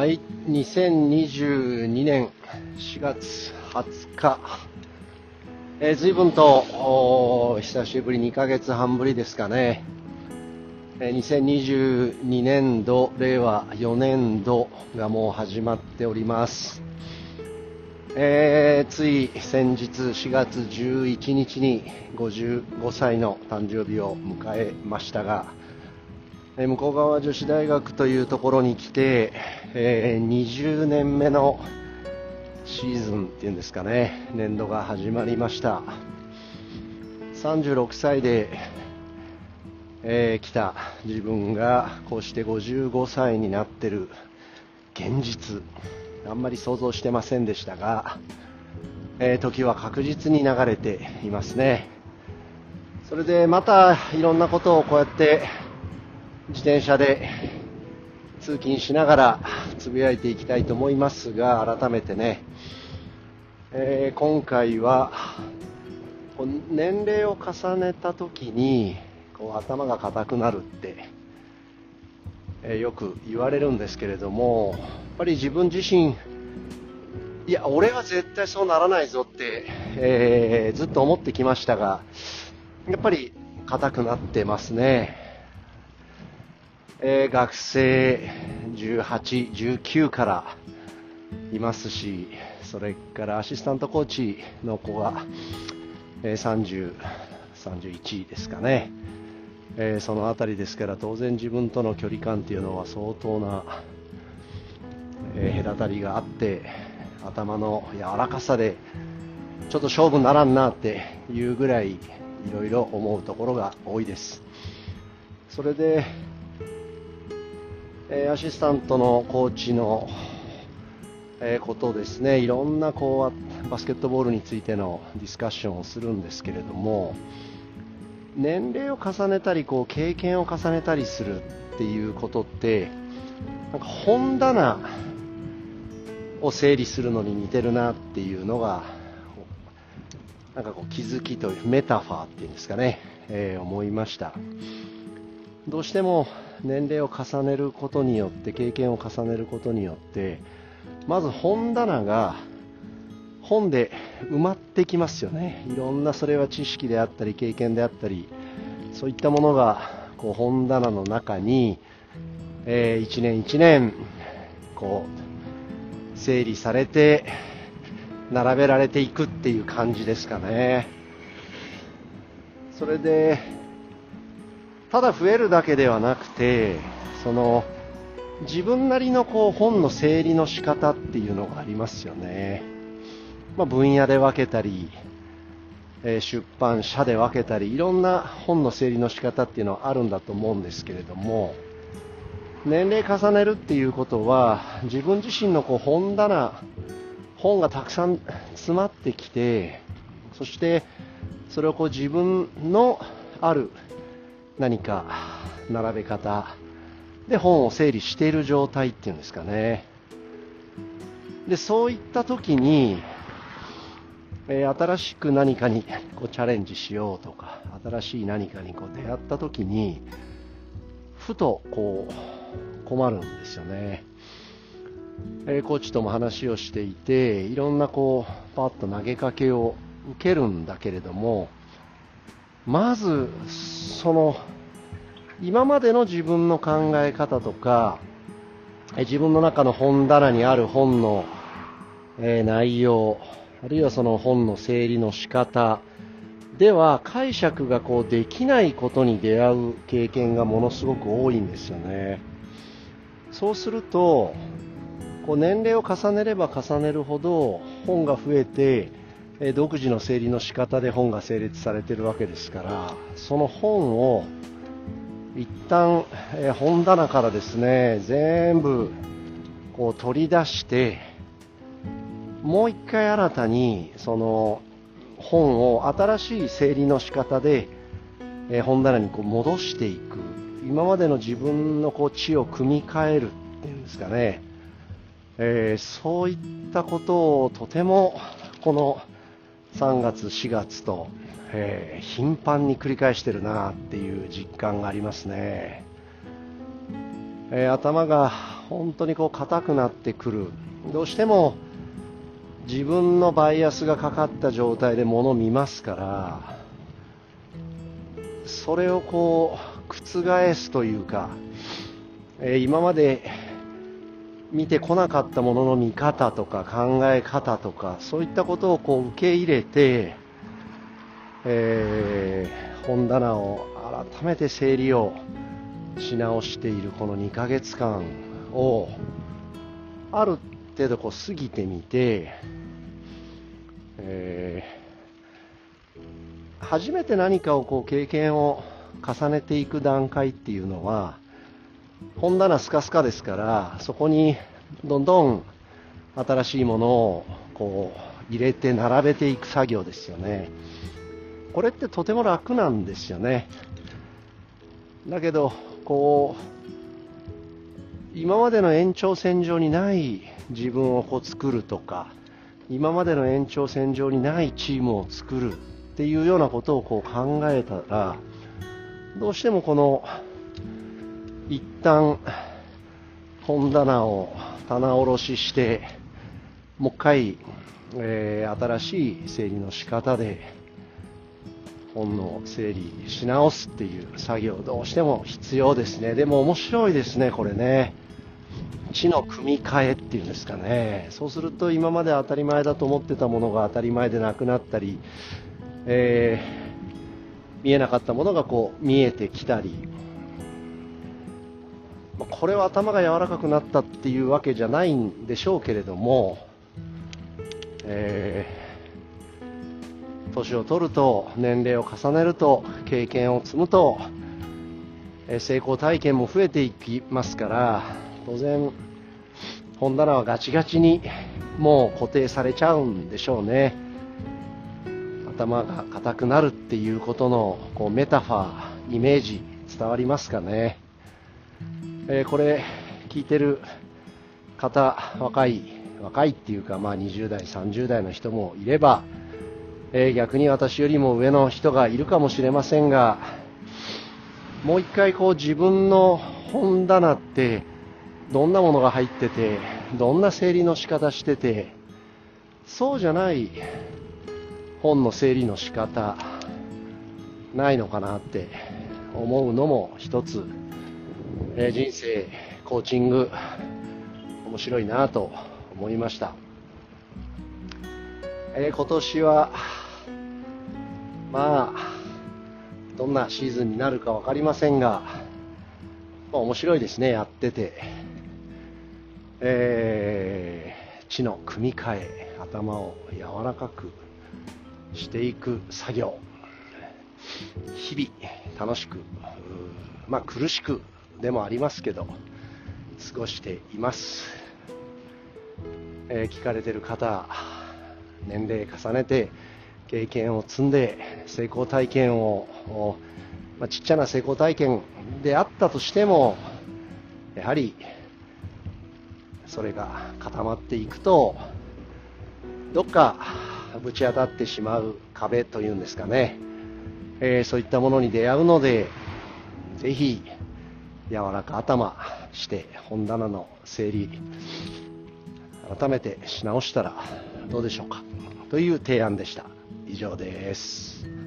はい、2022年4月20日、えー、随分と久しぶり、2ヶ月半ぶりですかね、えー2022年度、令和4年度がもう始まっております。えーつい先日4月11日に55歳の誕生日を迎えましたが、えー向こう側女子大学というところに来て、えー20年目のシーズンっていうんですかね、年度が始まりました。36歳で、えー来た自分がこうして55歳になってる現実、あんまり想像してませんでしたが、えー時は確実に流れていますね。それでまたいろんなことをこうやって自転車で通勤しながらつぶやいていきたいと思いますが、改めてね、えー今回は年齢を重ねた時にこう頭が硬くなるって、えーよく言われるんですけれども、やっぱり自分自身、いや、俺は絶対そうならないぞって、えーずっと思ってきましたが、やっぱり硬くなってますね。えー学生18、19からいますし、それからアシスタントコーチの子が、えー30、31ですかね。えーそのあたりですから当然自分との距離感っていうのは相当な、え隔たりがあって頭の柔らかさでちょっと勝負にならんなっていうぐらいいろいろ思うところが多いですそれで、えーアシスタントのコーチの、えーことですね。いろんなこうバスケットボールについてのディスカッションをするんですけれども年齢を重ねたりこう経験を重ねたりするっていうことってなんか本棚を整理するのに似てるなっていうのがなんかこう気づきというメタファーっていうんですかね、えー思いました。どうしても年齢を重ねることによって経験を重ねることによってまず本棚が本で埋まってきますよね。いろんなそれは知識であったり経験であったりそういったものがこう本棚の中に、えー一年一年こう整理されて並べられていくっていう感じですかね。それでただ増えるだけではなくてその自分なりのこう本の整理の仕方っていうのがありますよね。まあ、分野で分けたり、え出版社で分けたりいろんな本の整理の仕方っていうのはあるんだと思うんですけれども年齢重ねるっていうことは自分自身のこう本棚本がたくさん詰まってきてそしてそれをこう自分のある何か並べ方。で本を整理している状態っていうんですかね。でそういった時にえー新しく何かにこうチャレンジしようとか新しい何かにこう出会った時にふとこう困るんですよね、えーコーチとも話をしていていろんなこうパッと投げかけを受けるんだけれどもまずその今までの自分の考え方とか自分の中の本棚にある本の、え内容あるいはその本の整理の仕方では解釈がこうできないことに出会う経験がものすごく多いんですよね。そうするとこう年齢を重ねれば重ねるほど本が増えてえー独自の整理の仕方で本が成立されているわけですからその本を一旦、えー本棚からですね全部こう取り出してもう一回新たにその本を新しい整理の仕方で、えー本棚にこう戻していく。今までの自分のこう知を組み替えるっていうんですかね、えーそういったことをとてもこの3月4月と、えー頻繁に繰り返してるなっていう実感がありますね、えー頭が本当にこう硬くなってくる。どうしても自分のバイアスがかかった状態で物を見ますからそれをこう覆すというか、えー、今まで見てこなかったものの見方とか考え方とかそういったことをこう受け入れて、えー、本棚を改めて整理をし直しているこの2ヶ月間をある程度こう過ぎてみて、えー、初めて何かをこう経験を重ねていく段階っていうのは本棚スカスカですからそこにどんどん新しいものをこう入れて並べていく作業ですよね。これってとても楽なんですよね。だけどこう今までの延長線上にない自分をこう作るとか今までの延長線上にないチームを作るっていうようなことをこう考えたらどうしてもこの一旦本棚を棚卸ししてもう一回、えー、新しい整理の仕方で本の整理し直すっていう作業どうしても必要ですね。でも面白いですねこれね。知の組み替えっていうんですかね。そうすると今まで当たり前だと思ってたものが当たり前でなくなったり、えー、見えなかったものがこう見えてきたりまこれは頭が柔らかくなったっていうわけじゃないんでしょうけれども、えー年を取ると年齢を重ねると経験を積むとえ成功体験も増えていきますから当然本棚はガチガチにもう固定されちゃうんでしょうね。頭が硬くなるっていうことのこうメタファーイメージ伝わりますかね、えー、これ聞いてる方若い若いっていうかまあ20代30代の人もいればえー、逆に私よりも上の人がいるかもしれませんがもう一回こう自分の本棚ってどんなものが入っててどんな整理の仕方しててそうじゃない本の整理の仕方ないのかなって思うのも一つ、え、人生コーチング面白いなと思いました、えー、今年はまあ、どんなシーズンになるか分かりませんが、まあ、面白いですね、やってて。えー、知の組み替え、頭を柔らかくしていく作業。日々、楽しく、まあ苦しくでもありますけど、過ごしています。えー、聞かれてる方、年齢重ねて、経験を積んで成功体験を、まあ、ちっちゃな成功体験であったとしてもやはりそれが固まっていくとどっかぶち当たってしまう壁というんですかね、えー、そういったものに出会うのでぜひ柔らか頭して本棚の整理改めてし直したらどうでしょうかという提案でした。以上です。